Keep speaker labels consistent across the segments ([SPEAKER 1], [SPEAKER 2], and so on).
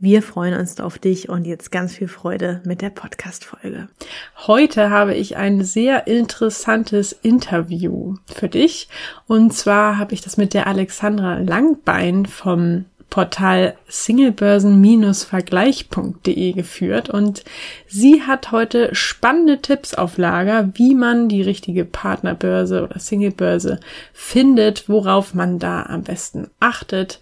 [SPEAKER 1] Wir freuen uns auf dich und jetzt ganz viel Freude mit der Podcast-Folge. Heute habe ich ein sehr interessantes Interview für dich. Und zwar habe ich das mit der Alexandra Langbein vom Portal singlebörsen-vergleich.de geführt und sie hat heute spannende Tipps auf Lager, wie man die richtige Partnerbörse oder Singlebörse findet, worauf man da am besten achtet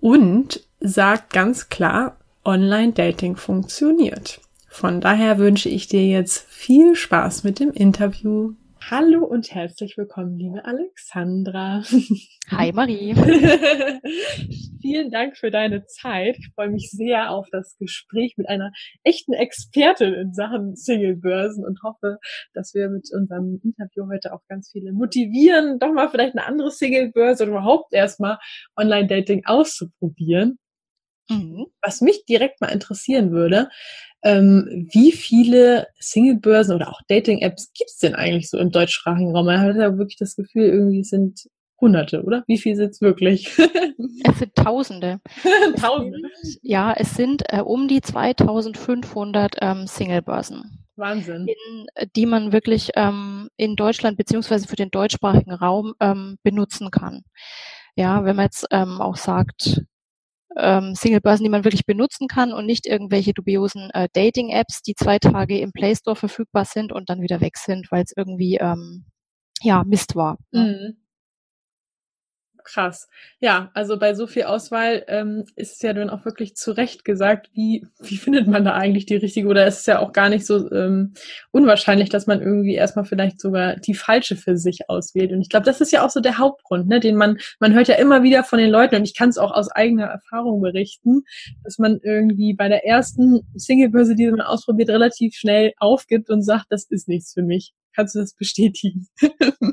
[SPEAKER 1] und sagt ganz klar, Online-Dating funktioniert. Von daher wünsche ich dir jetzt viel Spaß mit dem Interview. Hallo und herzlich willkommen, liebe Alexandra.
[SPEAKER 2] Hi Marie.
[SPEAKER 1] Vielen Dank für deine Zeit. Ich freue mich sehr auf das Gespräch mit einer echten Expertin in Sachen Singlebörsen und hoffe, dass wir mit unserem Interview heute auch ganz viele motivieren, doch mal vielleicht eine andere Singlebörse oder überhaupt erstmal Online-Dating auszuprobieren. Mhm. Was mich direkt mal interessieren würde, ähm, wie viele Singlebörsen oder auch Dating-Apps gibt es denn eigentlich so im deutschsprachigen Raum? Man hat ja wirklich das Gefühl, irgendwie sind Hunderte, oder? Wie viel sind es wirklich?
[SPEAKER 2] es sind Tausende.
[SPEAKER 1] Tausende?
[SPEAKER 2] Es sind, ja, es sind äh, um die 2500 ähm, Singlebörsen.
[SPEAKER 1] Wahnsinn.
[SPEAKER 2] In, äh, die man wirklich ähm, in Deutschland beziehungsweise für den deutschsprachigen Raum ähm, benutzen kann. Ja, wenn man jetzt ähm, auch sagt, ähm, Singlebörsen, die man wirklich benutzen kann und nicht irgendwelche dubiosen äh, Dating-Apps, die zwei Tage im Play Store verfügbar sind und dann wieder weg sind, weil es irgendwie ähm, ja Mist war. Ne?
[SPEAKER 1] Mhm krass. Ja, also bei so viel Auswahl ähm, ist es ja dann auch wirklich zu Recht gesagt, wie, wie findet man da eigentlich die richtige oder ist es ja auch gar nicht so ähm, unwahrscheinlich, dass man irgendwie erstmal vielleicht sogar die falsche für sich auswählt. Und ich glaube, das ist ja auch so der Hauptgrund, ne, den man, man hört ja immer wieder von den Leuten und ich kann es auch aus eigener Erfahrung berichten, dass man irgendwie bei der ersten Singlebörse, die man ausprobiert, relativ schnell aufgibt und sagt, das ist nichts für mich. Kannst du das bestätigen?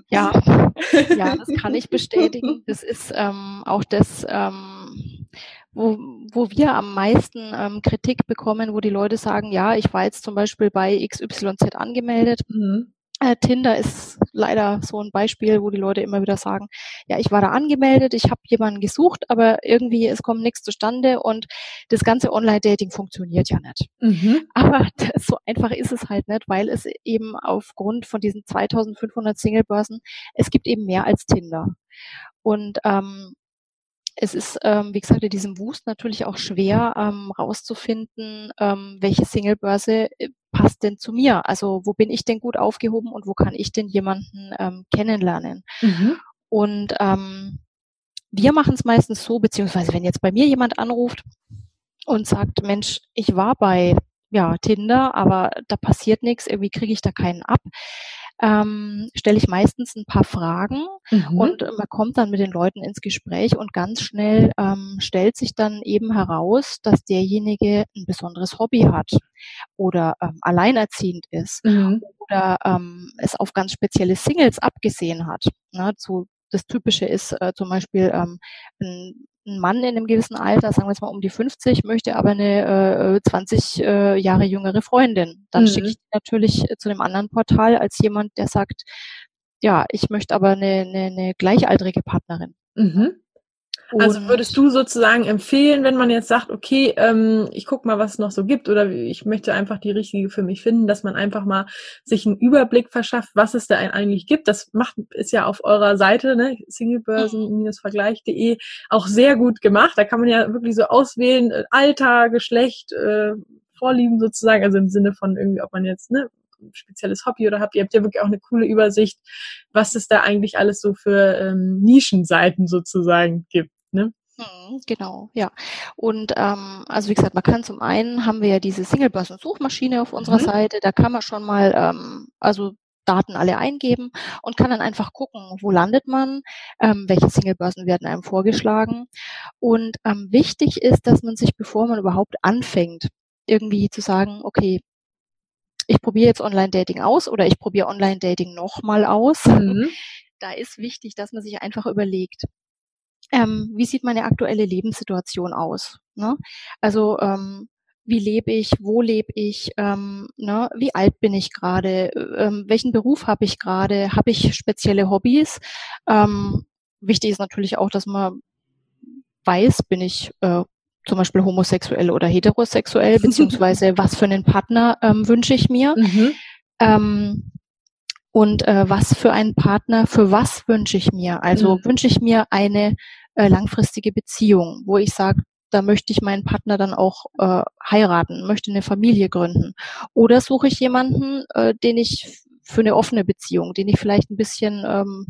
[SPEAKER 2] Ja, ja, das kann ich bestätigen. Das ist ähm, auch das, ähm, wo, wo wir am meisten ähm, Kritik bekommen, wo die Leute sagen, ja, ich war jetzt zum Beispiel bei XYZ angemeldet. Mhm. Äh, Tinder ist leider so ein Beispiel, wo die Leute immer wieder sagen, ja, ich war da angemeldet, ich habe jemanden gesucht, aber irgendwie es kommt nichts zustande und das ganze Online-Dating funktioniert ja nicht. Mhm. Aber das, so einfach ist es halt nicht, weil es eben aufgrund von diesen 2500 Singlebörsen, es gibt eben mehr als Tinder. Und ähm, es ist, ähm, wie gesagt, in diesem Wust natürlich auch schwer ähm, rauszufinden, ähm, welche Singlebörse äh, passt denn zu mir? Also wo bin ich denn gut aufgehoben und wo kann ich denn jemanden ähm, kennenlernen? Mhm. Und ähm, wir machen es meistens so, beziehungsweise wenn jetzt bei mir jemand anruft und sagt, Mensch, ich war bei ja, Tinder, aber da passiert nichts, irgendwie kriege ich da keinen ab, ähm, stelle ich meistens ein paar Fragen mhm. und man kommt dann mit den Leuten ins Gespräch und ganz schnell ähm, stellt sich dann eben heraus, dass derjenige ein besonderes Hobby hat oder ähm, alleinerziehend ist mhm. oder ähm, es auf ganz spezielle Singles abgesehen hat. Ne, zu, das Typische ist äh, zum Beispiel ähm, ein ein Mann in einem gewissen Alter, sagen wir jetzt mal um die 50, möchte aber eine äh, 20 äh, Jahre jüngere Freundin. Dann mhm. schicke ich natürlich zu einem anderen Portal als jemand, der sagt, ja, ich möchte aber eine, eine, eine gleichaltrige Partnerin.
[SPEAKER 1] Mhm. Also würdest du sozusagen empfehlen, wenn man jetzt sagt, okay, ähm, ich guck mal, was es noch so gibt oder ich möchte einfach die richtige für mich finden, dass man einfach mal sich einen Überblick verschafft, was es da eigentlich gibt. Das macht ist ja auf eurer Seite, ne, singlebörsen-vergleich.de auch sehr gut gemacht. Da kann man ja wirklich so auswählen, äh, Alter, Geschlecht, äh, Vorlieben sozusagen, also im Sinne von irgendwie, ob man jetzt ne, spezielles Hobby oder habt ihr habt ja wirklich auch eine coole Übersicht, was es da eigentlich alles so für ähm, Nischenseiten sozusagen gibt. Ne?
[SPEAKER 2] Mhm, genau, ja. Und ähm, also wie gesagt, man kann zum einen haben wir ja diese Single-Börsen-Suchmaschine auf unserer mhm. Seite, da kann man schon mal ähm, also Daten alle eingeben und kann dann einfach gucken, wo landet man, ähm, welche Singlebörsen werden einem vorgeschlagen. Und ähm, wichtig ist, dass man sich, bevor man überhaupt anfängt, irgendwie zu sagen, okay, ich probiere jetzt Online-Dating aus oder ich probiere Online-Dating nochmal aus. Mhm. Da ist wichtig, dass man sich einfach überlegt, ähm, wie sieht meine aktuelle Lebenssituation aus? Ne? Also ähm, wie lebe ich, wo lebe ich, ähm, ne, wie alt bin ich gerade, ähm, welchen Beruf habe ich gerade, habe ich spezielle Hobbys. Ähm, wichtig ist natürlich auch, dass man weiß, bin ich äh, zum Beispiel homosexuell oder heterosexuell, beziehungsweise was für einen Partner ähm, wünsche ich mir. Mhm. Ähm, und äh, was für einen Partner, für was wünsche ich mir? Also mhm. wünsche ich mir eine äh, langfristige Beziehung, wo ich sage, da möchte ich meinen Partner dann auch äh, heiraten, möchte eine Familie gründen. Oder suche ich jemanden, äh, den ich für eine offene Beziehung, den ich vielleicht ein bisschen ähm,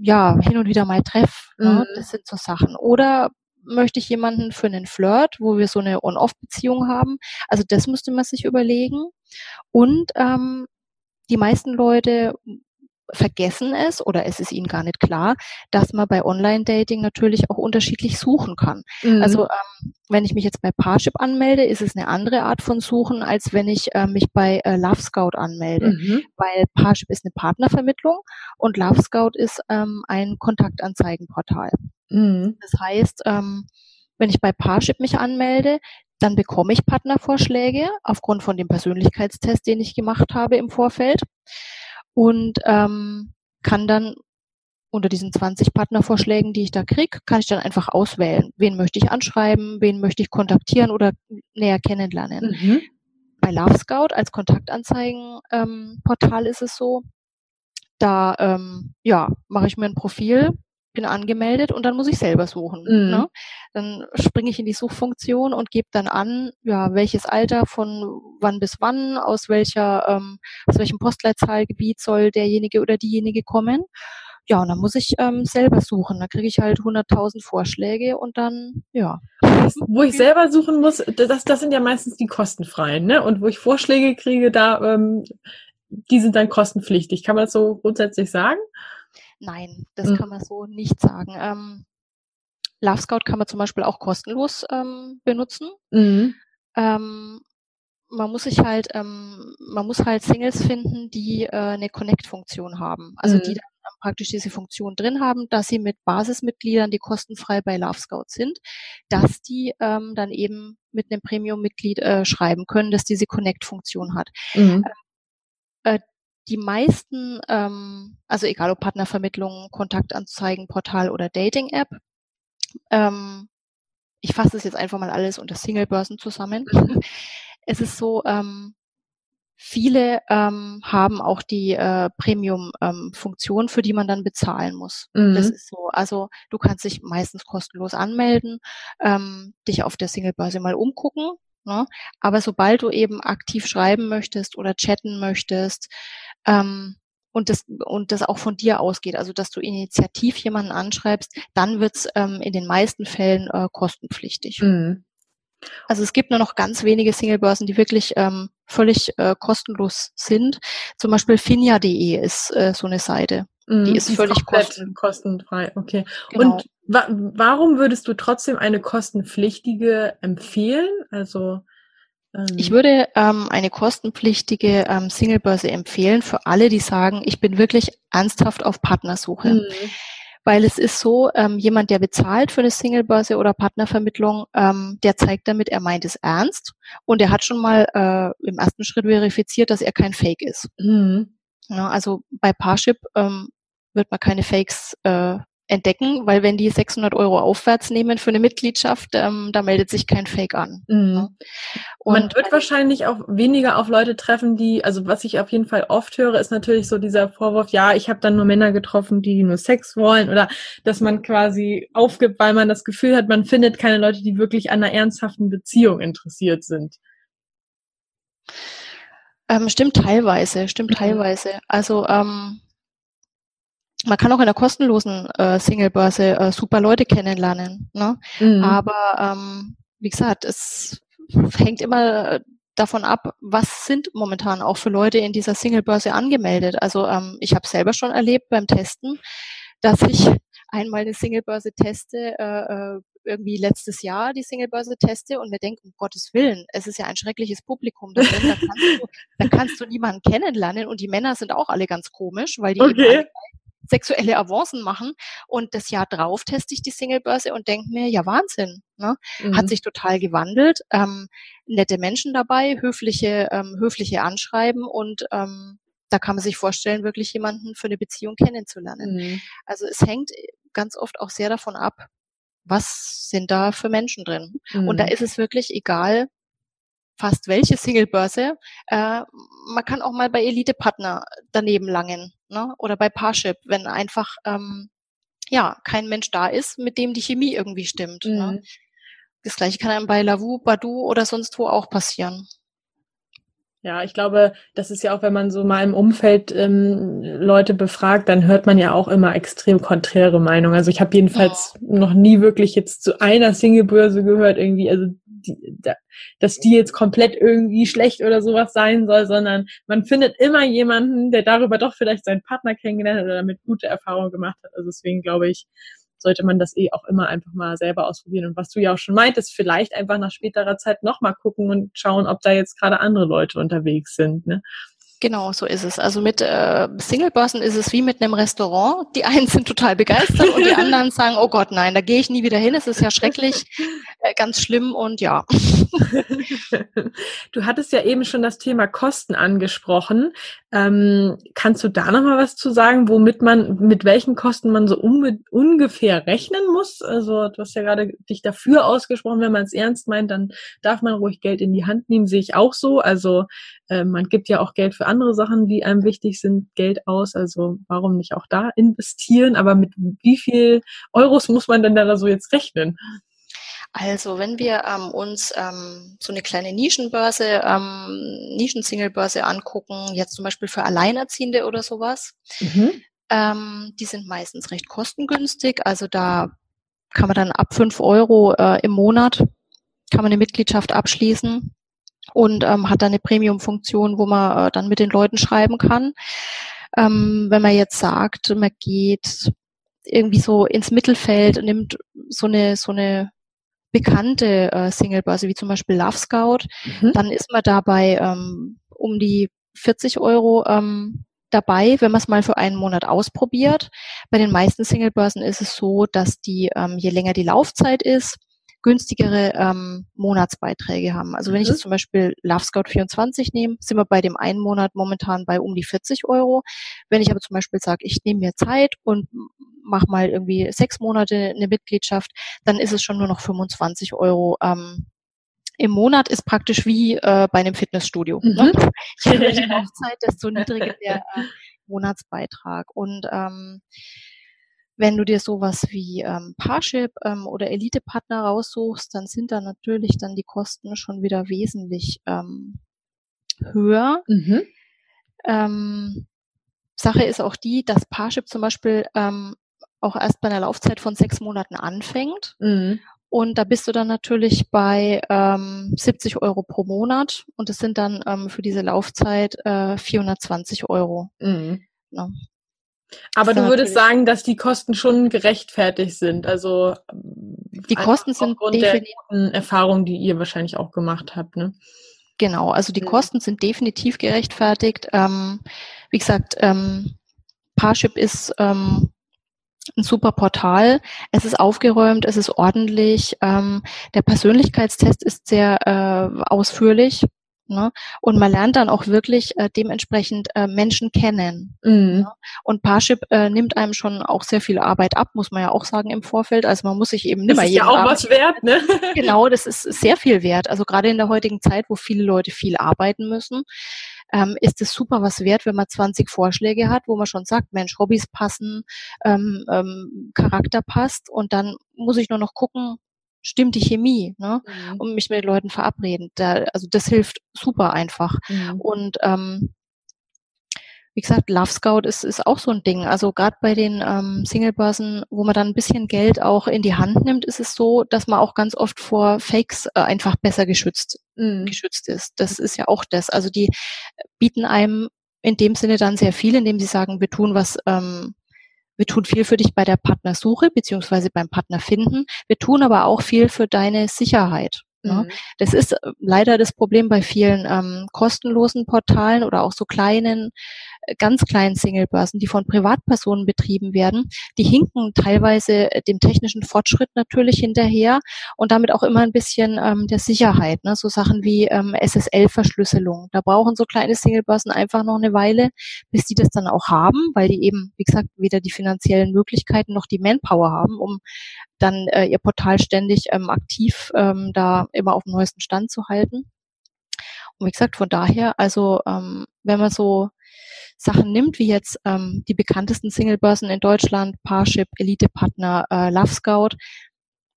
[SPEAKER 2] ja hin und wieder mal treffe. Ne? Mhm. Ne? Das sind so Sachen. Oder möchte ich jemanden für einen Flirt, wo wir so eine On-Off-Beziehung haben. Also das müsste man sich überlegen. Und ähm, die meisten Leute vergessen es oder es ist ihnen gar nicht klar, dass man bei Online-Dating natürlich auch unterschiedlich suchen kann. Mhm. Also ähm, wenn ich mich jetzt bei Parship anmelde, ist es eine andere Art von Suchen, als wenn ich äh, mich bei äh, Love Scout anmelde. Mhm. Weil Parship ist eine Partnervermittlung und Love Scout ist ähm, ein Kontaktanzeigenportal. Mhm. Das heißt, ähm, wenn ich bei Parship mich anmelde, dann bekomme ich Partnervorschläge aufgrund von dem Persönlichkeitstest, den ich gemacht habe im Vorfeld und ähm, kann dann unter diesen 20 Partnervorschlägen, die ich da kriege, kann ich dann einfach auswählen, wen möchte ich anschreiben, wen möchte ich kontaktieren oder näher kennenlernen. Mhm. Bei Love Scout als Kontaktanzeigenportal ähm, ist es so, da ähm, ja, mache ich mir ein Profil, bin angemeldet und dann muss ich selber suchen. Mhm. Ne? Dann springe ich in die Suchfunktion und gebe dann an, ja, welches Alter von wann bis wann, aus welcher, ähm, aus welchem Postleitzahlgebiet soll derjenige oder diejenige kommen. Ja, und dann muss ich ähm, selber suchen. Da kriege ich halt 100.000 Vorschläge und dann, ja.
[SPEAKER 1] Wo ich selber suchen muss, das, das sind ja meistens die kostenfreien, ne? Und wo ich Vorschläge kriege, da, ähm, die sind dann kostenpflichtig. Kann man das so grundsätzlich sagen?
[SPEAKER 2] Nein, das mhm. kann man so nicht sagen. Ähm, Love Scout kann man zum Beispiel auch kostenlos ähm, benutzen. Mhm. Ähm, man muss sich halt, ähm, man muss halt Singles finden, die äh, eine Connect-Funktion haben. Also mhm. die dann praktisch diese Funktion drin haben, dass sie mit Basismitgliedern, die kostenfrei bei Love Scout sind, dass die ähm, dann eben mit einem Premium-Mitglied äh, schreiben können, dass diese Connect-Funktion hat. Mhm. Äh, die meisten, ähm, also egal ob Partnervermittlung, Kontaktanzeigen, Portal oder Dating-App, ähm, ich fasse es jetzt einfach mal alles unter Single-Börsen zusammen. Mhm. es ist so, ähm, viele ähm, haben auch die äh, Premium-Funktion, ähm, für die man dann bezahlen muss. Mhm. Das ist so. Also du kannst dich meistens kostenlos anmelden, ähm, dich auf der Single-Börse mal umgucken. Ne? Aber sobald du eben aktiv schreiben möchtest oder chatten möchtest, ähm, und das, und das auch von dir ausgeht, also dass du initiativ jemanden anschreibst, dann wird's ähm, in den meisten Fällen äh, kostenpflichtig. Mhm. Also es gibt nur noch ganz wenige Singlebörsen, die wirklich ähm, völlig äh, kostenlos sind. Zum Beispiel finia.de ist äh, so eine Seite. Mhm, die ist die völlig ist kosten
[SPEAKER 1] kostenfrei. Okay. Genau. Und wa warum würdest du trotzdem eine kostenpflichtige empfehlen? Also
[SPEAKER 2] ich ähm. würde ähm, eine kostenpflichtige ähm, Singlebörse empfehlen für alle, die sagen, ich bin wirklich ernsthaft auf Partnersuche. Mhm. Weil es ist so, ähm, jemand, der bezahlt für eine Singlebörse oder Partnervermittlung, ähm, der zeigt damit, er meint es ernst und er hat schon mal äh, im ersten Schritt verifiziert, dass er kein Fake ist. Mhm. Ja, also bei Parship ähm, wird man keine Fakes äh, entdecken, weil wenn die 600 Euro aufwärts nehmen für eine Mitgliedschaft, ähm, da meldet sich kein Fake an. Mhm.
[SPEAKER 1] Und Man wird wahrscheinlich auch weniger auf Leute treffen, die, also was ich auf jeden Fall oft höre, ist natürlich so dieser Vorwurf, ja, ich habe dann nur Männer getroffen, die nur Sex wollen oder dass man quasi aufgibt, weil man das Gefühl hat, man findet keine Leute, die wirklich an einer ernsthaften Beziehung interessiert sind.
[SPEAKER 2] Ähm, stimmt teilweise, stimmt mhm. teilweise. Also ähm, man kann auch in der kostenlosen äh, Singlebörse äh, super Leute kennenlernen. Ne? Mhm. Aber ähm, wie gesagt, es hängt immer davon ab, was sind momentan auch für Leute in dieser Singlebörse angemeldet. Also ähm, ich habe selber schon erlebt beim Testen, dass ich einmal eine Singlebörse teste, äh, äh, irgendwie letztes Jahr die Singlebörse teste und mir denke, um Gottes Willen, es ist ja ein schreckliches Publikum da kannst du, da kannst du niemanden kennenlernen und die Männer sind auch alle ganz komisch, weil die okay. eben sexuelle Avancen machen. Und das Jahr drauf teste ich die Singlebörse und denke mir, ja Wahnsinn. Ne? Mhm. Hat sich total gewandelt. Ähm, nette Menschen dabei, höfliche, ähm, höfliche Anschreiben und ähm, da kann man sich vorstellen, wirklich jemanden für eine Beziehung kennenzulernen. Mhm. Also es hängt ganz oft auch sehr davon ab, was sind da für Menschen drin. Mhm. Und da mhm. ist es wirklich egal, fast welche Singlebörse. Äh, man kann auch mal bei Elite-Partner daneben langen ne? oder bei Parship, wenn einfach ähm, ja kein Mensch da ist, mit dem die Chemie irgendwie stimmt. Ne? Mhm. Ne? Das gleiche kann einem bei Lavu, Badu oder sonst wo auch passieren.
[SPEAKER 1] Ja, ich glaube, das ist ja auch, wenn man so mal im Umfeld ähm, Leute befragt, dann hört man ja auch immer extrem konträre Meinungen. Also ich habe jedenfalls ja. noch nie wirklich jetzt zu einer Singlebörse gehört, irgendwie, also die, da, dass die jetzt komplett irgendwie schlecht oder sowas sein soll, sondern man findet immer jemanden, der darüber doch vielleicht seinen Partner kennengelernt hat oder damit gute Erfahrungen gemacht hat. Also deswegen glaube ich, sollte man das eh auch immer einfach mal selber ausprobieren. Und was du ja auch schon meintest, vielleicht einfach nach späterer Zeit nochmal gucken und schauen, ob da jetzt gerade andere Leute unterwegs sind. Ne?
[SPEAKER 2] Genau, so ist es. Also mit äh, Singlebörsen ist es wie mit einem Restaurant. Die einen sind total begeistert und die anderen sagen, oh Gott, nein, da gehe ich nie wieder hin. Es ist ja schrecklich, äh, ganz schlimm und ja.
[SPEAKER 1] Du hattest ja eben schon das Thema Kosten angesprochen. Ähm, kannst du da noch mal was zu sagen, womit man, mit welchen Kosten man so ungefähr rechnen muss? Also du hast ja gerade dich dafür ausgesprochen, wenn man es ernst meint, dann darf man ruhig Geld in die Hand nehmen, sehe ich auch so. Also äh, man gibt ja auch Geld für andere Sachen, die einem wichtig sind, Geld aus. Also warum nicht auch da investieren? Aber mit wie viel Euros muss man denn da so jetzt rechnen?
[SPEAKER 2] Also wenn wir ähm, uns ähm, so eine kleine Nischenbörse, ähm, Nischensinglebörse angucken, jetzt zum Beispiel für Alleinerziehende oder sowas, mhm. ähm, die sind meistens recht kostengünstig. Also da kann man dann ab fünf Euro äh, im Monat kann man eine Mitgliedschaft abschließen und ähm, hat dann eine Premium-Funktion, wo man äh, dann mit den Leuten schreiben kann. Ähm, wenn man jetzt sagt, man geht irgendwie so ins Mittelfeld und nimmt so eine so eine bekannte äh, Singlebörse wie zum Beispiel Love Scout, mhm. dann ist man dabei ähm, um die 40 Euro ähm, dabei, wenn man es mal für einen Monat ausprobiert. Bei den meisten Singlebörsen ist es so, dass die, ähm, je länger die Laufzeit ist, günstigere ähm, Monatsbeiträge haben. Also wenn ich mhm. jetzt zum Beispiel Love Scout 24 nehme, sind wir bei dem einen Monat momentan bei um die 40 Euro. Wenn ich aber zum Beispiel sage, ich nehme mir Zeit und mache mal irgendwie sechs Monate eine Mitgliedschaft, dann ist es schon nur noch 25 Euro ähm, im Monat ist praktisch wie äh, bei einem Fitnessstudio. Ne? Mhm. Ne? Je höher die Laufzeit, desto niedriger der äh, Monatsbeitrag. Und ähm, wenn du dir sowas wie ähm, Parship ähm, oder Elite-Partner raussuchst, dann sind da natürlich dann die Kosten schon wieder wesentlich ähm, höher. Mhm. Ähm, Sache ist auch die, dass Parship zum Beispiel ähm, auch erst bei einer Laufzeit von sechs Monaten anfängt. Mhm. Und da bist du dann natürlich bei ähm, 70 Euro pro Monat und es sind dann ähm, für diese Laufzeit äh, 420 Euro. Mhm. Ja.
[SPEAKER 1] Aber du würdest sagen, dass die Kosten schon gerechtfertigt sind. Also
[SPEAKER 2] die Kosten sind
[SPEAKER 1] definitiv Erfahrungen, die ihr wahrscheinlich auch gemacht habt, ne?
[SPEAKER 2] Genau, also die Kosten sind definitiv gerechtfertigt. Ähm, wie gesagt, ähm, Parship ist ähm, ein super Portal. Es ist aufgeräumt, es ist ordentlich. Ähm, der Persönlichkeitstest ist sehr äh, ausführlich. Ne? Und man lernt dann auch wirklich äh, dementsprechend äh, Menschen kennen. Mhm. Ne? Und Parship äh, nimmt einem schon auch sehr viel Arbeit ab, muss man ja auch sagen im Vorfeld. Also man muss sich eben nicht
[SPEAKER 1] Das ist ja auch Abend was wert, ne?
[SPEAKER 2] genau, das ist sehr viel wert. Also gerade in der heutigen Zeit, wo viele Leute viel arbeiten müssen, ähm, ist es super was wert, wenn man 20 Vorschläge hat, wo man schon sagt, Mensch, Hobbys passen, ähm, ähm, Charakter passt und dann muss ich nur noch gucken, stimmt die Chemie, ne? Mhm. Und mich mit Leuten verabreden. Da, also das hilft super einfach. Mhm. Und ähm, wie gesagt, Love Scout ist, ist auch so ein Ding. Also gerade bei den ähm, Single-Börsen, wo man dann ein bisschen Geld auch in die Hand nimmt, ist es so, dass man auch ganz oft vor Fakes äh, einfach besser geschützt, mhm. geschützt ist. Das ist ja auch das. Also die bieten einem in dem Sinne dann sehr viel, indem sie sagen, wir tun was, ähm, wir tun viel für dich bei der Partnersuche beziehungsweise beim Partnerfinden. Wir tun aber auch viel für deine Sicherheit. Ne? Mhm. Das ist äh, leider das Problem bei vielen ähm, kostenlosen Portalen oder auch so kleinen ganz kleinen Singlebörsen, die von Privatpersonen betrieben werden, die hinken teilweise äh, dem technischen Fortschritt natürlich hinterher und damit auch immer ein bisschen ähm, der Sicherheit. Ne? So Sachen wie ähm, SSL-Verschlüsselung. Da brauchen so kleine Singlebörsen einfach noch eine Weile, bis die das dann auch haben, weil die eben, wie gesagt, weder die finanziellen Möglichkeiten noch die Manpower haben, um dann äh, ihr Portal ständig ähm, aktiv ähm, da immer auf dem neuesten Stand zu halten. Und wie gesagt, von daher, also ähm, wenn man so Sachen nimmt, wie jetzt ähm, die bekanntesten Singlebörsen in Deutschland, Parship, Elite Partner, äh, Love Scout,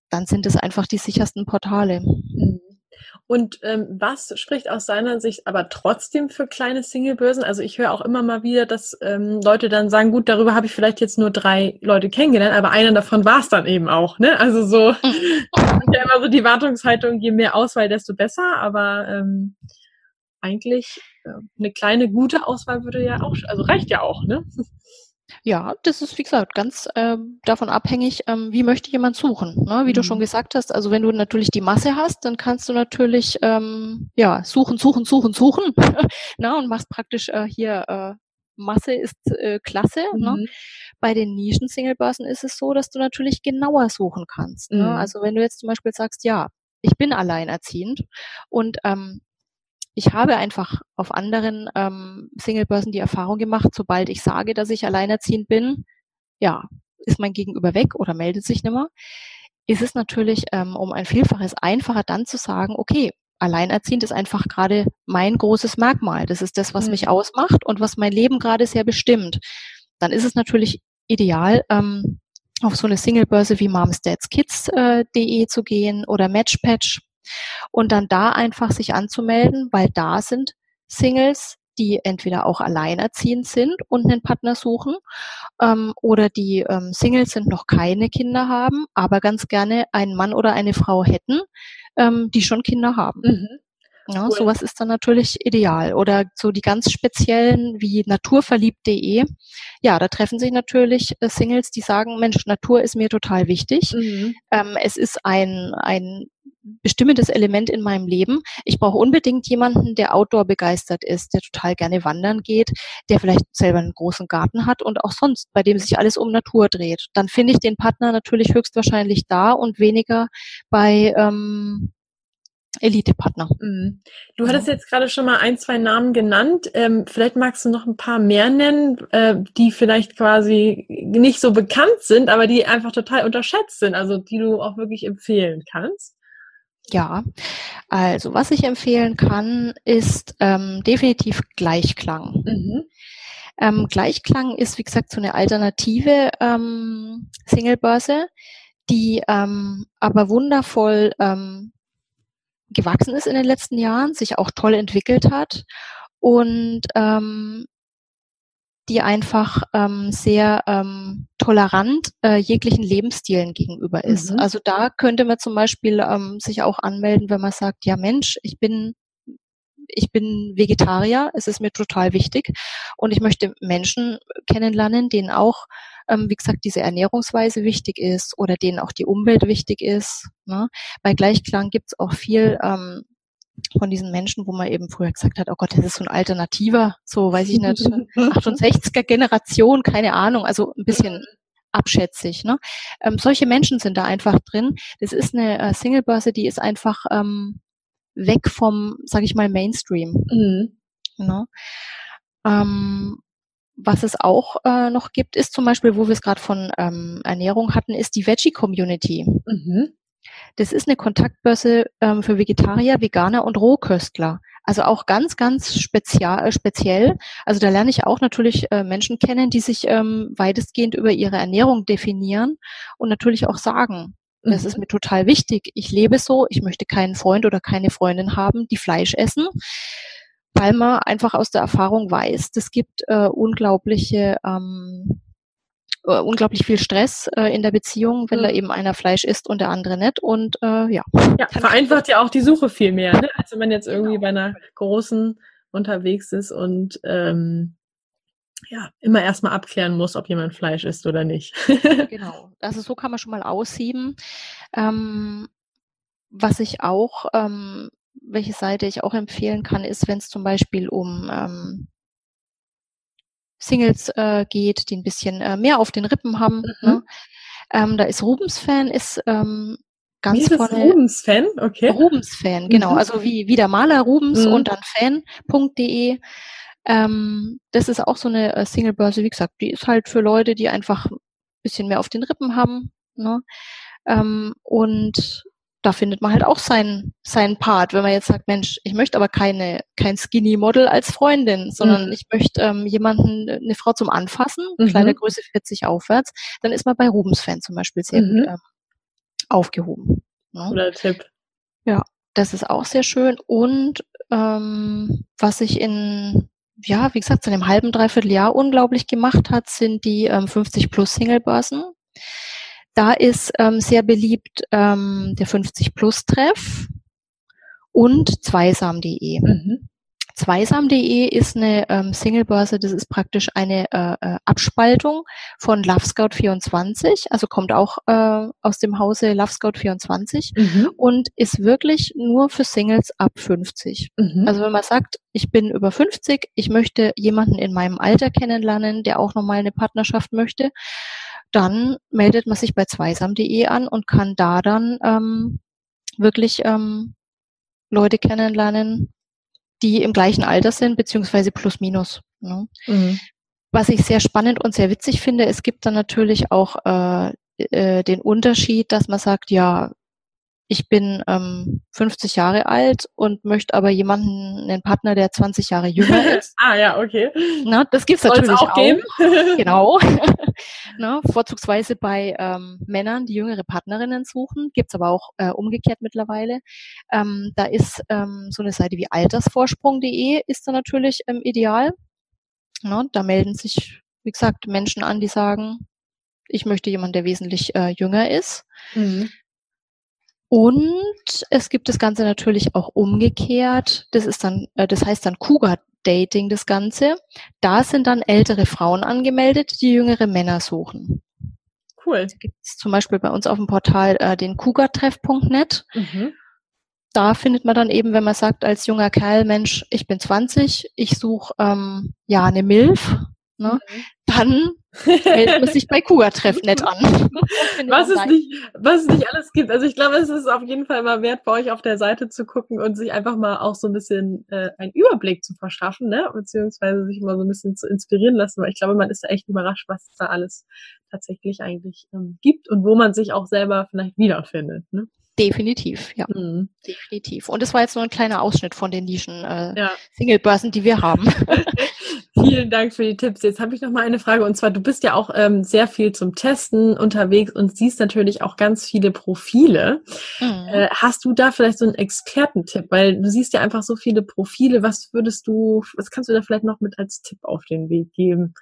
[SPEAKER 2] dann sind es einfach die sichersten Portale. Mhm.
[SPEAKER 1] Und ähm, was spricht aus seiner Sicht aber trotzdem für kleine Singlebörsen? Also ich höre auch immer mal wieder, dass ähm, Leute dann sagen, gut, darüber habe ich vielleicht jetzt nur drei Leute kennengelernt, aber einer davon war es dann eben auch. Ne? Also so mhm. ja immer so die Wartungshaltung, je mehr Auswahl, desto besser. Aber ähm, eigentlich äh, eine kleine gute Auswahl würde ja auch, also reicht ja auch, ne?
[SPEAKER 2] Ja, das ist wie gesagt ganz äh, davon abhängig, ähm, wie möchte jemand suchen. Ne? Wie mhm. du schon mhm. gesagt hast, also wenn du natürlich die Masse hast, dann kannst du natürlich ähm, ja suchen, suchen, suchen, suchen, ne? und machst praktisch äh, hier äh, Masse ist äh, klasse. Ne? Mhm. Ne? Bei den Nischen-Singlebörsen ist es so, dass du natürlich genauer suchen kannst. Ne? Mhm. Ne? Also wenn du jetzt zum Beispiel sagst, ja, ich bin alleinerziehend und ähm, ich habe einfach auf anderen ähm, Singlebörsen die Erfahrung gemacht, sobald ich sage, dass ich alleinerziehend bin, ja, ist mein Gegenüber weg oder meldet sich nicht mehr, ist es natürlich ähm, um ein Vielfaches einfacher dann zu sagen, okay, alleinerziehend ist einfach gerade mein großes Merkmal. Das ist das, was mhm. mich ausmacht und was mein Leben gerade sehr bestimmt. Dann ist es natürlich ideal, ähm, auf so eine Singlebörse wie momsdadskids.de äh, zu gehen oder Matchpatch und dann da einfach sich anzumelden, weil da sind Singles, die entweder auch alleinerziehend sind und einen Partner suchen ähm, oder die ähm, Singles sind noch keine Kinder haben, aber ganz gerne einen Mann oder eine Frau hätten, ähm, die schon Kinder haben. Mhm. Ja, cool. Sowas ist dann natürlich ideal. Oder so die ganz speziellen wie naturverliebt.de. Ja, da treffen sich natürlich äh, Singles, die sagen, Mensch, Natur ist mir total wichtig. Mhm. Ähm, es ist ein, ein bestimmendes Element in meinem Leben. Ich brauche unbedingt jemanden, der Outdoor begeistert ist, der total gerne wandern geht, der vielleicht selber einen großen Garten hat und auch sonst, bei dem sich alles um Natur dreht. Dann finde ich den Partner natürlich höchstwahrscheinlich da und weniger bei ähm, Elite-Partner. Mhm.
[SPEAKER 1] Du hattest jetzt gerade schon mal ein, zwei Namen genannt. Ähm, vielleicht magst du noch ein paar mehr nennen, äh, die vielleicht quasi nicht so bekannt sind, aber die einfach total unterschätzt sind, also die du auch wirklich empfehlen kannst.
[SPEAKER 2] Ja, also was ich empfehlen kann, ist ähm, definitiv Gleichklang. Mhm. Ähm, Gleichklang ist, wie gesagt, so eine alternative ähm, Singlebörse, die ähm, aber wundervoll ähm, gewachsen ist in den letzten Jahren, sich auch toll entwickelt hat und ähm, die einfach ähm, sehr ähm, tolerant äh, jeglichen Lebensstilen gegenüber ist. Mhm. Also da könnte man zum Beispiel ähm, sich auch anmelden, wenn man sagt, ja Mensch, ich bin ich bin Vegetarier, es ist mir total wichtig und ich möchte Menschen kennenlernen, denen auch ähm, wie gesagt, diese Ernährungsweise wichtig ist oder denen auch die Umwelt wichtig ist. Ne? Bei Gleichklang gibt es auch viel ähm, von diesen Menschen, wo man eben früher gesagt hat, oh Gott, das ist so ein Alternativer, so weiß ich nicht, 68er Generation, keine Ahnung, also ein bisschen abschätzig. Ne? Ähm, solche Menschen sind da einfach drin. Das ist eine äh, Singlebörse, die ist einfach ähm, weg vom, sag ich mal, Mainstream. Mhm. Ne? Ähm, was es auch äh, noch gibt, ist zum Beispiel, wo wir es gerade von ähm, Ernährung hatten, ist die Veggie Community. Mhm. Das ist eine Kontaktbörse ähm, für Vegetarier, Veganer und Rohköstler. Also auch ganz, ganz spezial, äh, speziell. Also da lerne ich auch natürlich äh, Menschen kennen, die sich ähm, weitestgehend über ihre Ernährung definieren und natürlich auch sagen, Das mhm. ist mir total wichtig. Ich lebe so, ich möchte keinen Freund oder keine Freundin haben, die Fleisch essen, weil man einfach aus der Erfahrung weiß, es gibt äh, unglaubliche ähm, äh, unglaublich viel Stress äh, in der Beziehung, wenn mhm. da eben einer Fleisch isst und der andere nicht. Und äh, ja.
[SPEAKER 1] Ja, vereinfacht ja auch die Suche viel mehr, ne? als wenn man jetzt irgendwie genau. bei einer großen unterwegs ist und ähm, ja, immer erstmal abklären muss, ob jemand Fleisch isst oder nicht.
[SPEAKER 2] genau. Also so kann man schon mal aussieben. Ähm, was ich auch, ähm, welche Seite ich auch empfehlen kann, ist, wenn es zum Beispiel um ähm, Singles äh, geht, die ein bisschen äh, mehr auf den Rippen haben. Mhm. Ne? Ähm, da ist Rubens-Fan, ist ähm, ganz wie vorne.
[SPEAKER 1] Rubens-Fan, okay.
[SPEAKER 2] Rubens-Fan, genau. Mhm. Also wie, wie der Maler Rubens mhm. und dann fan.de. Ähm, das ist auch so eine äh, Single-Börse, wie gesagt, die ist halt für Leute, die einfach ein bisschen mehr auf den Rippen haben. Ne? Ähm, und da findet man halt auch seinen, seinen Part, wenn man jetzt sagt, Mensch, ich möchte aber keine, kein Skinny-Model als Freundin, sondern mhm. ich möchte ähm, jemanden, eine Frau zum Anfassen, mhm. kleine Größe 40 aufwärts, dann ist man bei Rubens-Fan zum Beispiel sehr mhm. gut ähm, aufgehoben.
[SPEAKER 1] Ne? Oder Tipp.
[SPEAKER 2] Ja, das ist auch sehr schön. Und ähm, was ich in ja, wie gesagt, in einem halben, dreiviertel Jahr unglaublich gemacht hat, sind die ähm, 50 plus Single-Börsen. Da ist ähm, sehr beliebt ähm, der 50 plus Treff und zweisam.de. Mhm. Zweisam.de ist eine ähm, Singlebörse, das ist praktisch eine äh, äh Abspaltung von Love Scout 24, also kommt auch äh, aus dem Hause Love Scout 24 mhm. und ist wirklich nur für Singles ab 50. Mhm. Also wenn man sagt, ich bin über 50, ich möchte jemanden in meinem Alter kennenlernen, der auch nochmal eine Partnerschaft möchte, dann meldet man sich bei zweisam.de an und kann da dann ähm, wirklich ähm, Leute kennenlernen, die im gleichen Alter sind, beziehungsweise plus minus. Ne? Mhm. Was ich sehr spannend und sehr witzig finde, es gibt dann natürlich auch äh, äh, den Unterschied, dass man sagt, ja, ich bin ähm, 50 Jahre alt und möchte aber jemanden, einen Partner, der 20 Jahre jünger ist.
[SPEAKER 1] ah ja, okay.
[SPEAKER 2] Na, das gibt's Soll's natürlich auch. Geben. genau. Na, vorzugsweise bei ähm, Männern, die jüngere Partnerinnen suchen, gibt's aber auch äh, umgekehrt mittlerweile. Ähm, da ist ähm, so eine Seite wie altersvorsprung.de ist da natürlich ähm, ideal. Na, da melden sich, wie gesagt, Menschen an, die sagen, ich möchte jemanden, der wesentlich äh, jünger ist. Mhm. Und es gibt das Ganze natürlich auch umgekehrt. Das ist dann, äh, das heißt dann Cougar Dating, das Ganze. Da sind dann ältere Frauen angemeldet, die jüngere Männer suchen.
[SPEAKER 1] Cool.
[SPEAKER 2] Da gibt es zum Beispiel bei uns auf dem Portal äh, den cougartreff.net. Mhm. Da findet man dann eben, wenn man sagt, als junger Kerl, Mensch, ich bin 20, ich suche ähm, ja eine Milf, ne? Mhm. dann man sich bei Kuga-Treff nicht an.
[SPEAKER 1] was, es nicht, was es nicht alles gibt. Also ich glaube, es ist auf jeden Fall mal wert, bei euch auf der Seite zu gucken und sich einfach mal auch so ein bisschen äh, einen Überblick zu verschaffen, ne? beziehungsweise sich mal so ein bisschen zu inspirieren lassen, weil ich glaube, man ist echt überrascht, was es da alles tatsächlich eigentlich ähm, gibt und wo man sich auch selber vielleicht wiederfindet. Ne?
[SPEAKER 2] Definitiv, ja. Mhm. Definitiv. Und das war jetzt nur ein kleiner Ausschnitt von den Nischen äh, ja. Die wir haben.
[SPEAKER 1] Vielen Dank für die Tipps. Jetzt habe ich noch mal eine Frage und zwar, du bist ja auch ähm, sehr viel zum Testen unterwegs und siehst natürlich auch ganz viele Profile. Mhm. Äh, hast du da vielleicht so einen Expertentipp? Weil du siehst ja einfach so viele Profile. Was würdest du, was kannst du da vielleicht noch mit als Tipp auf den Weg geben?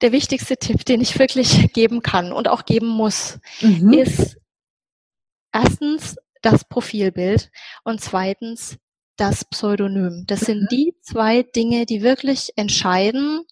[SPEAKER 2] Der wichtigste Tipp, den ich wirklich geben kann und auch geben muss, mhm. ist erstens das Profilbild und zweitens das Pseudonym. Das sind mhm. die zwei Dinge, die wirklich entscheiden,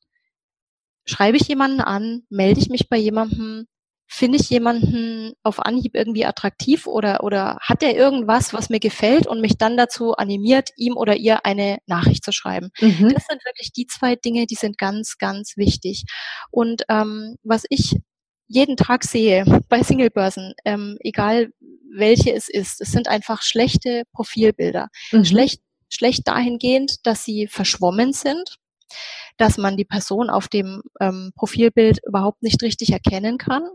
[SPEAKER 2] schreibe ich jemanden an, melde ich mich bei jemandem, finde ich jemanden auf Anhieb irgendwie attraktiv oder, oder hat er irgendwas, was mir gefällt und mich dann dazu animiert, ihm oder ihr eine Nachricht zu schreiben. Mhm. Das sind wirklich die zwei Dinge, die sind ganz, ganz wichtig. Und ähm, was ich jeden Tag sehe bei Singlebörsen, ähm, egal welche es ist, es sind einfach schlechte Profilbilder. Mhm. Schlecht, schlecht dahingehend, dass sie verschwommen sind, dass man die Person auf dem ähm, Profilbild überhaupt nicht richtig erkennen kann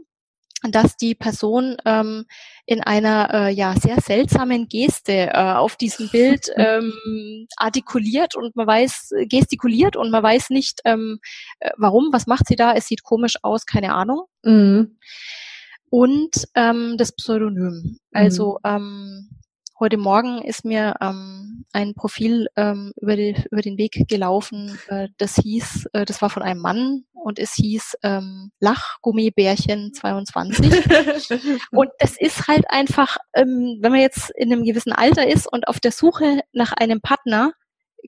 [SPEAKER 2] dass die Person ähm, in einer äh, ja sehr seltsamen Geste äh, auf diesem Bild ähm, artikuliert und man weiß gestikuliert und man weiß nicht ähm, äh, warum was macht sie da es sieht komisch aus keine Ahnung mhm. und ähm, das Pseudonym. Also mhm. ähm, Heute Morgen ist mir ähm, ein Profil ähm, über, die, über den Weg gelaufen, äh, das hieß, äh, das war von einem Mann und es hieß ähm, Lachgummibärchen 22. und das ist halt einfach, ähm, wenn man jetzt in einem gewissen Alter ist und auf der Suche nach einem Partner,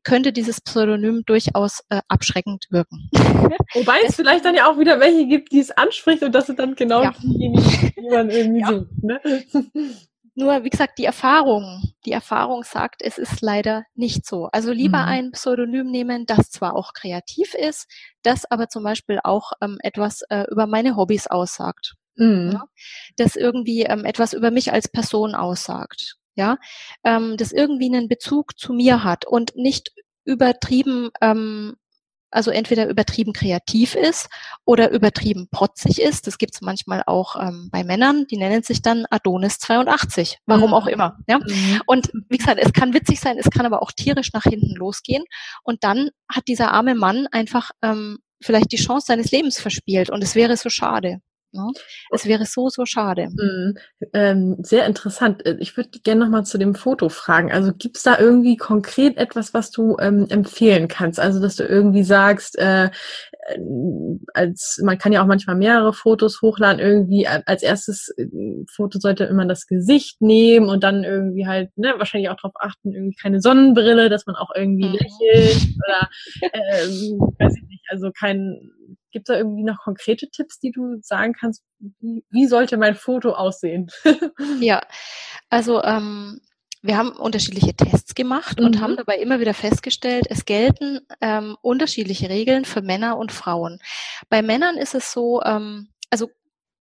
[SPEAKER 2] könnte dieses Pseudonym durchaus äh, abschreckend wirken.
[SPEAKER 1] Wobei es vielleicht dann ja auch wieder welche gibt, die es anspricht und das sind dann genau ja. diejenigen, die man irgendwie ja. sucht. Ne?
[SPEAKER 2] Nur, wie gesagt, die Erfahrung, die Erfahrung sagt, es ist leider nicht so. Also lieber mhm. ein Pseudonym nehmen, das zwar auch kreativ ist, das aber zum Beispiel auch ähm, etwas äh, über meine Hobbys aussagt. Mhm. Ja? Das irgendwie ähm, etwas über mich als Person aussagt. Ja, ähm, das irgendwie einen Bezug zu mir hat und nicht übertrieben ähm, also entweder übertrieben kreativ ist oder übertrieben protzig ist. Das gibt es manchmal auch ähm, bei Männern, die nennen sich dann Adonis 82, warum mhm. auch immer. Ja? Mhm. Und wie gesagt, es kann witzig sein, es kann aber auch tierisch nach hinten losgehen. Und dann hat dieser arme Mann einfach ähm, vielleicht die Chance seines Lebens verspielt und es wäre so schade. Ne? Es wäre so, so schade.
[SPEAKER 1] Mhm. Ähm, sehr interessant. Äh, ich würde gerne nochmal zu dem Foto fragen. Also gibt es da irgendwie konkret etwas, was du ähm, empfehlen kannst? Also dass du irgendwie sagst, äh, äh, als man kann ja auch manchmal mehrere Fotos hochladen, irgendwie als erstes äh, Foto sollte immer das Gesicht nehmen und dann irgendwie halt, ne, wahrscheinlich auch darauf achten, irgendwie keine Sonnenbrille, dass man auch irgendwie mhm. lächelt oder ähm, weiß ich nicht, also kein Gibt es da irgendwie noch konkrete Tipps, die du sagen kannst? Wie, wie sollte mein Foto aussehen?
[SPEAKER 2] ja, also ähm, wir haben unterschiedliche Tests gemacht mhm. und haben dabei immer wieder festgestellt, es gelten ähm, unterschiedliche Regeln für Männer und Frauen. Bei Männern ist es so, ähm, also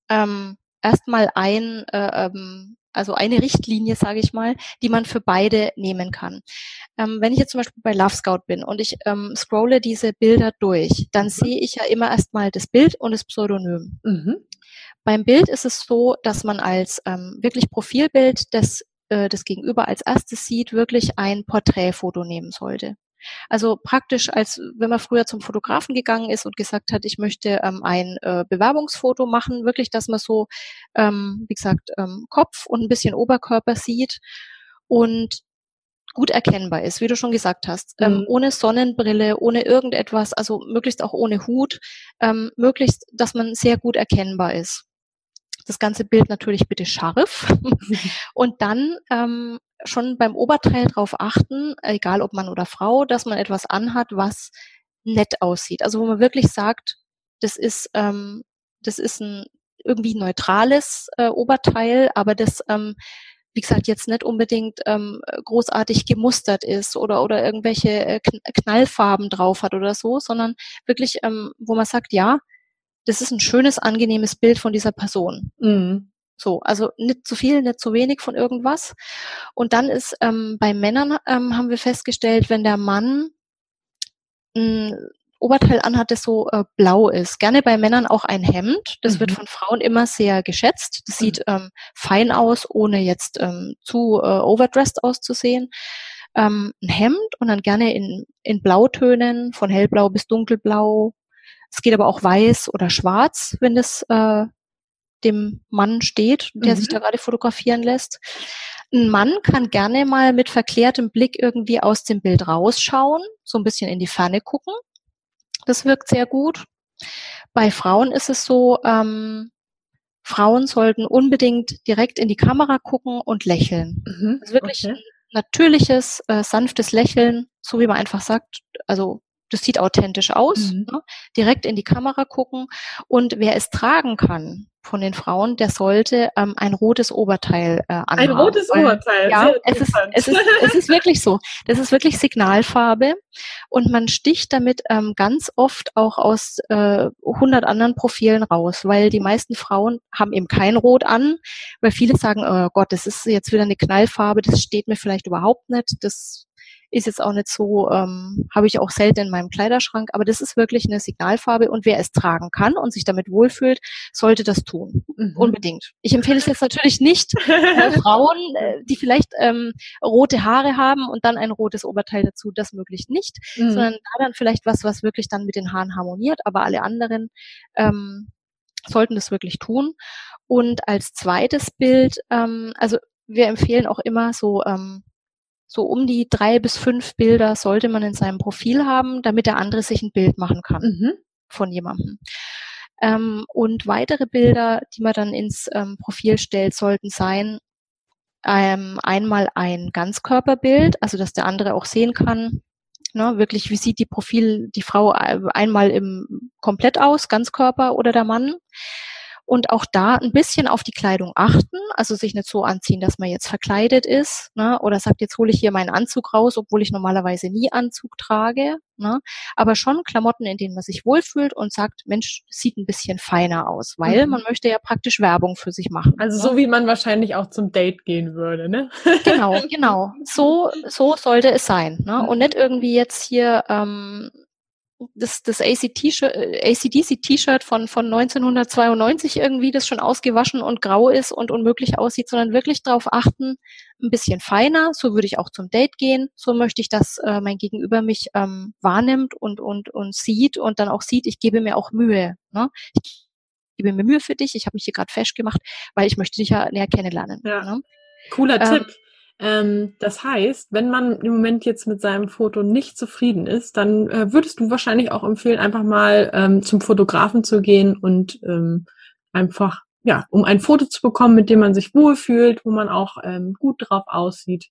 [SPEAKER 2] ähm, erstmal ein äh, ähm, also eine Richtlinie, sage ich mal, die man für beide nehmen kann. Ähm, wenn ich jetzt zum Beispiel bei Love Scout bin und ich ähm, scrolle diese Bilder durch, dann mhm. sehe ich ja immer erstmal das Bild und das Pseudonym. Mhm. Beim Bild ist es so, dass man als ähm, wirklich Profilbild des, äh, des Gegenüber als erstes sieht, wirklich ein Porträtfoto nehmen sollte. Also praktisch, als wenn man früher zum Fotografen gegangen ist und gesagt hat, ich möchte ähm, ein äh, Bewerbungsfoto machen, wirklich, dass man so, ähm, wie gesagt, ähm, Kopf und ein bisschen Oberkörper sieht und gut erkennbar ist, wie du schon gesagt hast, ähm, mhm. ohne Sonnenbrille, ohne irgendetwas, also möglichst auch ohne Hut, ähm, möglichst, dass man sehr gut erkennbar ist. Das ganze Bild natürlich bitte scharf und dann ähm, schon beim Oberteil darauf achten, egal ob Mann oder Frau, dass man etwas anhat, was nett aussieht. Also wo man wirklich sagt, das ist, ähm, das ist ein irgendwie neutrales äh, Oberteil, aber das, ähm, wie gesagt, jetzt nicht unbedingt ähm, großartig gemustert ist oder, oder irgendwelche äh, Knallfarben drauf hat oder so, sondern wirklich, ähm, wo man sagt, ja, das ist ein schönes, angenehmes Bild von dieser Person. Mhm. So, also nicht zu viel, nicht zu wenig von irgendwas. Und dann ist ähm, bei Männern ähm, haben wir festgestellt, wenn der Mann ein Oberteil anhat, das so äh, blau ist. Gerne bei Männern auch ein Hemd. Das mhm. wird von Frauen immer sehr geschätzt. Das mhm. sieht ähm, fein aus, ohne jetzt ähm, zu äh, overdressed auszusehen. Ähm, ein Hemd und dann gerne in, in Blautönen, von hellblau bis dunkelblau. Es geht aber auch weiß oder schwarz, wenn das äh, dem Mann steht, der mhm. sich da gerade fotografieren lässt. Ein Mann kann gerne mal mit verklärtem Blick irgendwie aus dem Bild rausschauen, so ein bisschen in die Ferne gucken. Das wirkt sehr gut. Bei Frauen ist es so, ähm, Frauen sollten unbedingt direkt in die Kamera gucken und lächeln. Mhm, also wirklich okay. ein natürliches, äh, sanftes Lächeln, so wie man einfach sagt, also das sieht authentisch aus, mhm. ne? direkt in die Kamera gucken. Und wer es tragen kann von den Frauen, der sollte ähm, ein rotes Oberteil äh, anhaben.
[SPEAKER 1] Ein rotes Oberteil,
[SPEAKER 2] ja, es ist, es, ist, es ist wirklich so. Das ist wirklich Signalfarbe und man sticht damit ähm, ganz oft auch aus äh, 100 anderen Profilen raus, weil die meisten Frauen haben eben kein Rot an, weil viele sagen, oh Gott, das ist jetzt wieder eine Knallfarbe, das steht mir vielleicht überhaupt nicht, das ist jetzt auch nicht so, ähm, habe ich auch selten in meinem Kleiderschrank, aber das ist wirklich eine Signalfarbe und wer es tragen kann und sich damit wohlfühlt, sollte das tun. Mhm. Unbedingt. Ich empfehle es jetzt natürlich nicht äh, Frauen, äh, die vielleicht ähm, rote Haare haben und dann ein rotes Oberteil dazu, das möglichst nicht, mhm. sondern da dann vielleicht was, was wirklich dann mit den Haaren harmoniert, aber alle anderen ähm, sollten das wirklich tun. Und als zweites Bild, ähm, also wir empfehlen auch immer so, ähm, so um die drei bis fünf Bilder sollte man in seinem Profil haben, damit der andere sich ein Bild machen kann mhm. von jemandem. Ähm, und weitere Bilder, die man dann ins ähm, Profil stellt, sollten sein, ähm, einmal ein Ganzkörperbild, also dass der andere auch sehen kann, ne, wirklich, wie sieht die Profil, die Frau äh, einmal im komplett aus, Ganzkörper oder der Mann und auch da ein bisschen auf die Kleidung achten, also sich nicht so anziehen, dass man jetzt verkleidet ist, ne? oder sagt, jetzt hole ich hier meinen Anzug raus, obwohl ich normalerweise nie Anzug trage, ne? aber schon Klamotten, in denen man sich wohlfühlt und sagt, Mensch, sieht ein bisschen feiner aus, weil mhm. man möchte ja praktisch Werbung für sich machen.
[SPEAKER 1] Also ne? so wie man wahrscheinlich auch zum Date gehen würde, ne?
[SPEAKER 2] Genau, genau. So, so sollte es sein, ne? Und nicht irgendwie jetzt hier ähm, das, das ACDC-T-Shirt von, von 1992 irgendwie, das schon ausgewaschen und grau ist und unmöglich aussieht, sondern wirklich darauf achten, ein bisschen feiner, so würde ich auch zum Date gehen, so möchte ich, dass äh, mein Gegenüber mich ähm, wahrnimmt und, und, und sieht und dann auch sieht, ich gebe mir auch Mühe. Ne? Ich gebe mir Mühe für dich, ich habe mich hier gerade fesch gemacht, weil ich möchte dich ja näher kennenlernen. Ja. Ne?
[SPEAKER 1] Cooler ähm, Tipp. Ähm, das heißt, wenn man im Moment jetzt mit seinem Foto nicht zufrieden ist, dann äh, würdest du wahrscheinlich auch empfehlen, einfach mal ähm, zum Fotografen zu gehen und ähm, einfach, ja, um ein Foto zu bekommen, mit dem man sich wohlfühlt, wo man auch ähm, gut drauf aussieht.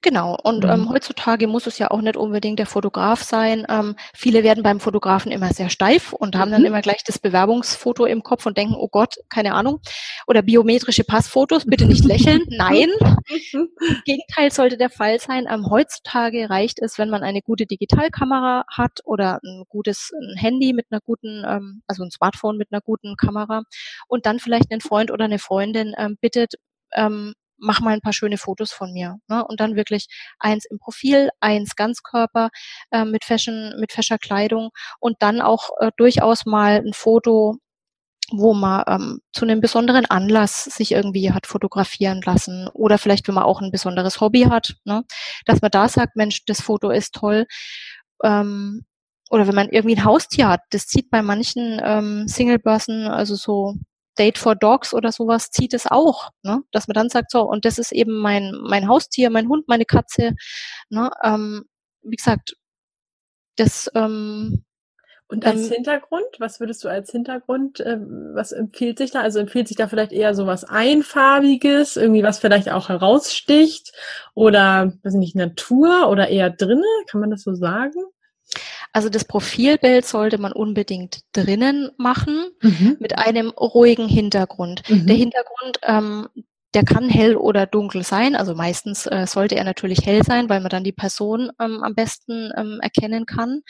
[SPEAKER 2] Genau. Und ähm, mhm. heutzutage muss es ja auch nicht unbedingt der Fotograf sein. Ähm, viele werden beim Fotografen immer sehr steif und haben dann mhm. immer gleich das Bewerbungsfoto im Kopf und denken, oh Gott, keine Ahnung. Oder biometrische Passfotos, bitte nicht lächeln. Nein. Im Gegenteil sollte der Fall sein. Ähm, heutzutage reicht es, wenn man eine gute Digitalkamera hat oder ein gutes ein Handy mit einer guten, ähm, also ein Smartphone mit einer guten Kamera und dann vielleicht einen Freund oder eine Freundin ähm, bittet, ähm, mach mal ein paar schöne Fotos von mir. Ne? Und dann wirklich eins im Profil, eins Ganzkörper äh, mit Fashion, mit fescher Kleidung und dann auch äh, durchaus mal ein Foto, wo man ähm, zu einem besonderen Anlass sich irgendwie hat fotografieren lassen oder vielleicht, wenn man auch ein besonderes Hobby hat, ne? dass man da sagt, Mensch, das Foto ist toll. Ähm, oder wenn man irgendwie ein Haustier hat, das zieht bei manchen ähm, Single-Börsen, also so Date for Dogs oder sowas zieht es auch, ne? dass man dann sagt, so, und das ist eben mein, mein Haustier, mein Hund, meine Katze. Ne? Ähm, wie gesagt, das ähm,
[SPEAKER 1] und als ähm, Hintergrund, was würdest du als Hintergrund, äh, was empfiehlt sich da? Also empfiehlt sich da vielleicht eher so was Einfarbiges, irgendwie was vielleicht auch heraussticht oder, weiß nicht, Natur oder eher drinne? Kann man das so sagen?
[SPEAKER 2] Also das Profilbild sollte man unbedingt drinnen machen mhm. mit einem ruhigen Hintergrund. Mhm. Der Hintergrund, ähm, der kann hell oder dunkel sein. Also meistens äh, sollte er natürlich hell sein, weil man dann die Person ähm, am besten ähm, erkennen kann.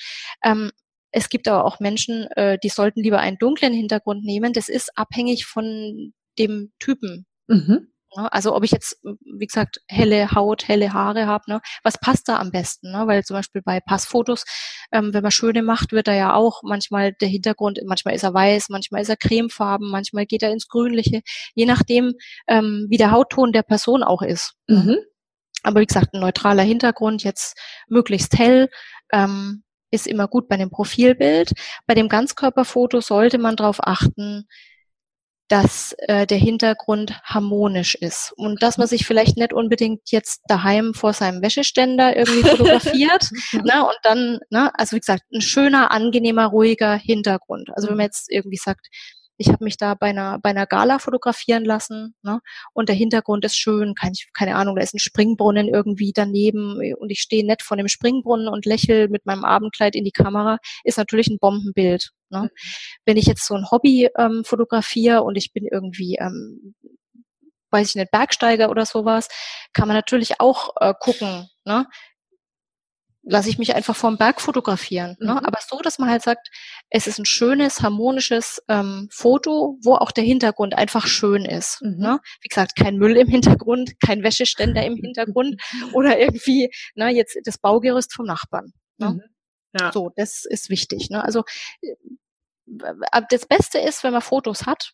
[SPEAKER 2] Ähm, es gibt aber auch Menschen, äh, die sollten lieber einen dunklen Hintergrund nehmen. Das ist abhängig von dem Typen. Mhm. Ne? Also ob ich jetzt, wie gesagt, helle Haut, helle Haare habe, ne? was passt da am besten? Ne? Weil zum Beispiel bei Passfotos, ähm, wenn man schöne macht, wird da ja auch manchmal der Hintergrund, manchmal ist er weiß, manchmal ist er cremefarben, manchmal geht er ins Grünliche, je nachdem, ähm, wie der Hautton der Person auch ist. Ne? Mhm. Aber wie gesagt, ein neutraler Hintergrund, jetzt möglichst hell, ähm, ist immer gut bei dem Profilbild. Bei dem Ganzkörperfoto sollte man darauf achten, dass äh, der Hintergrund harmonisch ist und dass man sich vielleicht nicht unbedingt jetzt daheim vor seinem Wäscheständer irgendwie fotografiert, ne, und dann, ne, also wie gesagt, ein schöner, angenehmer, ruhiger Hintergrund. Also wenn man jetzt irgendwie sagt, ich habe mich da bei einer, bei einer Gala fotografieren lassen ne? und der Hintergrund ist schön, keine, keine Ahnung, da ist ein Springbrunnen irgendwie daneben und ich stehe nett vor dem Springbrunnen und lächle mit meinem Abendkleid in die Kamera, ist natürlich ein Bombenbild. Ne? Mhm. Wenn ich jetzt so ein Hobby ähm, fotografiere und ich bin irgendwie ähm, weiß ich nicht, Bergsteiger oder sowas, kann man natürlich auch äh, gucken, ne? lasse ich mich einfach vom Berg fotografieren. Ne? Mhm. Aber so, dass man halt sagt, es ist ein schönes, harmonisches ähm, Foto, wo auch der Hintergrund einfach schön ist. Mhm. Ne? Wie gesagt, kein Müll im Hintergrund, kein Wäscheständer im Hintergrund oder irgendwie ne, jetzt das Baugerüst vom Nachbarn. Ne? Mhm. Ja. So, das ist wichtig. Ne? Also äh, das Beste ist, wenn man Fotos hat,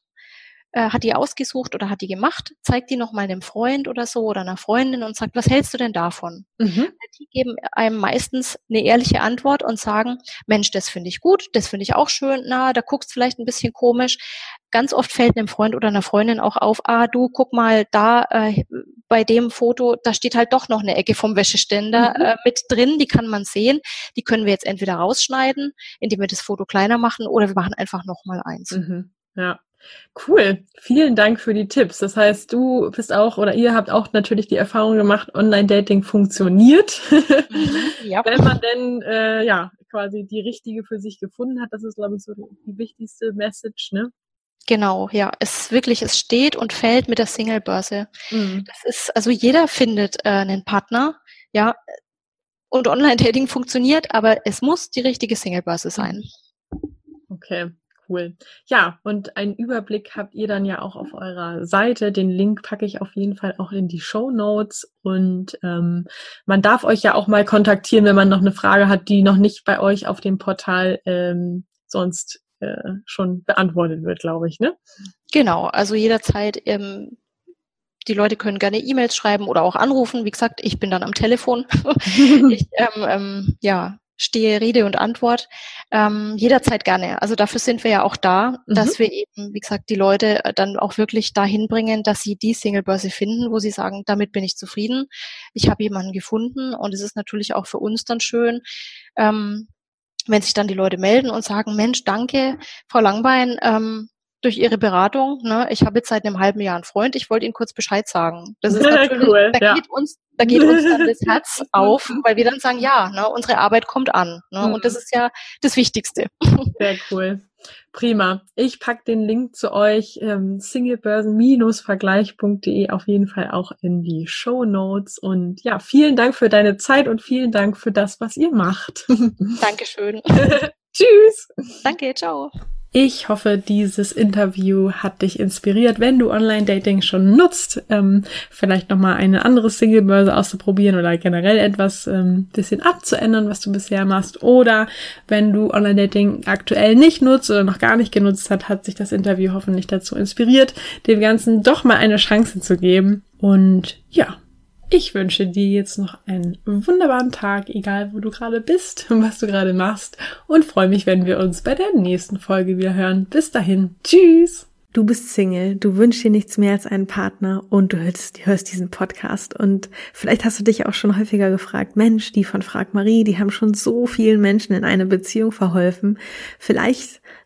[SPEAKER 2] äh, hat die ausgesucht oder hat die gemacht, zeigt die nochmal einem Freund oder so oder einer Freundin und sagt, was hältst du denn davon? Mhm. Die geben einem meistens eine ehrliche Antwort und sagen, Mensch, das finde ich gut, das finde ich auch schön, na, da guckst vielleicht ein bisschen komisch. Ganz oft fällt einem Freund oder einer Freundin auch auf, ah, du guck mal da äh, bei dem Foto, da steht halt doch noch eine Ecke vom Wäscheständer mhm. äh, mit drin, die kann man sehen. Die können wir jetzt entweder rausschneiden, indem wir das Foto kleiner machen, oder wir machen einfach nochmal eins.
[SPEAKER 1] Mhm. Ja, Cool, vielen Dank für die Tipps. Das heißt, du bist auch oder ihr habt auch natürlich die Erfahrung gemacht, Online-Dating funktioniert, mhm, ja. wenn man denn äh, ja quasi die richtige für sich gefunden hat. Das ist, glaube ich, so die, wichtigste Message, ne?
[SPEAKER 2] Genau, ja, es wirklich, es steht und fällt mit der Single-Börse. Mhm. Das ist, also jeder findet äh, einen Partner, ja, und Online-Dating funktioniert, aber es muss die richtige Single-Börse sein.
[SPEAKER 1] Okay, Cool. Ja, und einen Überblick habt ihr dann ja auch auf eurer Seite. Den Link packe ich auf jeden Fall auch in die Show Notes. Und ähm, man darf euch ja auch mal kontaktieren, wenn man noch eine Frage hat, die noch nicht bei euch auf dem Portal ähm, sonst äh, schon beantwortet wird, glaube ich, ne?
[SPEAKER 2] Genau, also jederzeit ähm, die Leute können gerne E-Mails schreiben oder auch anrufen. Wie gesagt, ich bin dann am Telefon. ich ähm, ähm, ja, stehe Rede und Antwort ähm, jederzeit gerne. Also dafür sind wir ja auch da, mhm. dass wir eben, wie gesagt, die Leute äh, dann auch wirklich dahin bringen, dass sie die Singlebörse finden, wo sie sagen, damit bin ich zufrieden. Ich habe jemanden gefunden und es ist natürlich auch für uns dann schön, ähm, wenn sich dann die Leute melden und sagen, Mensch, danke, Frau Langbein, ähm, durch Ihre Beratung. Ne? Ich habe jetzt seit einem halben Jahr einen Freund, ich wollte Ihnen kurz Bescheid sagen. Das ist natürlich, cool, da ja. geht uns, da geht uns dann das Herz auf, weil wir dann sagen, ja, ne, unsere Arbeit kommt an. Ne? Mhm. Und das ist ja das Wichtigste.
[SPEAKER 1] Sehr cool. Prima. Ich pack den Link zu euch, ähm, singlebörsen-vergleich.de auf jeden Fall auch in die Show Notes. Und ja, vielen Dank für deine Zeit und vielen Dank für das, was ihr macht.
[SPEAKER 2] Dankeschön.
[SPEAKER 1] Tschüss.
[SPEAKER 2] Danke, ciao.
[SPEAKER 1] Ich hoffe, dieses Interview hat dich inspiriert, wenn du Online-Dating schon nutzt, ähm, vielleicht nochmal eine andere Single-Börse auszuprobieren oder generell etwas ähm, bisschen abzuändern, was du bisher machst. Oder wenn du Online-Dating aktuell nicht nutzt oder noch gar nicht genutzt hat, hat sich das Interview hoffentlich dazu inspiriert, dem Ganzen doch mal eine Chance zu geben. Und ja, ich wünsche dir jetzt noch einen wunderbaren Tag, egal wo du gerade bist und was du gerade machst und freue mich, wenn wir uns bei der nächsten Folge wieder hören. Bis dahin. Tschüss. Du bist Single, du wünschst dir nichts mehr als einen Partner und du hörst, hörst diesen Podcast und vielleicht hast du dich auch schon häufiger gefragt, Mensch, die von Frag Marie, die haben schon so vielen Menschen in eine Beziehung verholfen. Vielleicht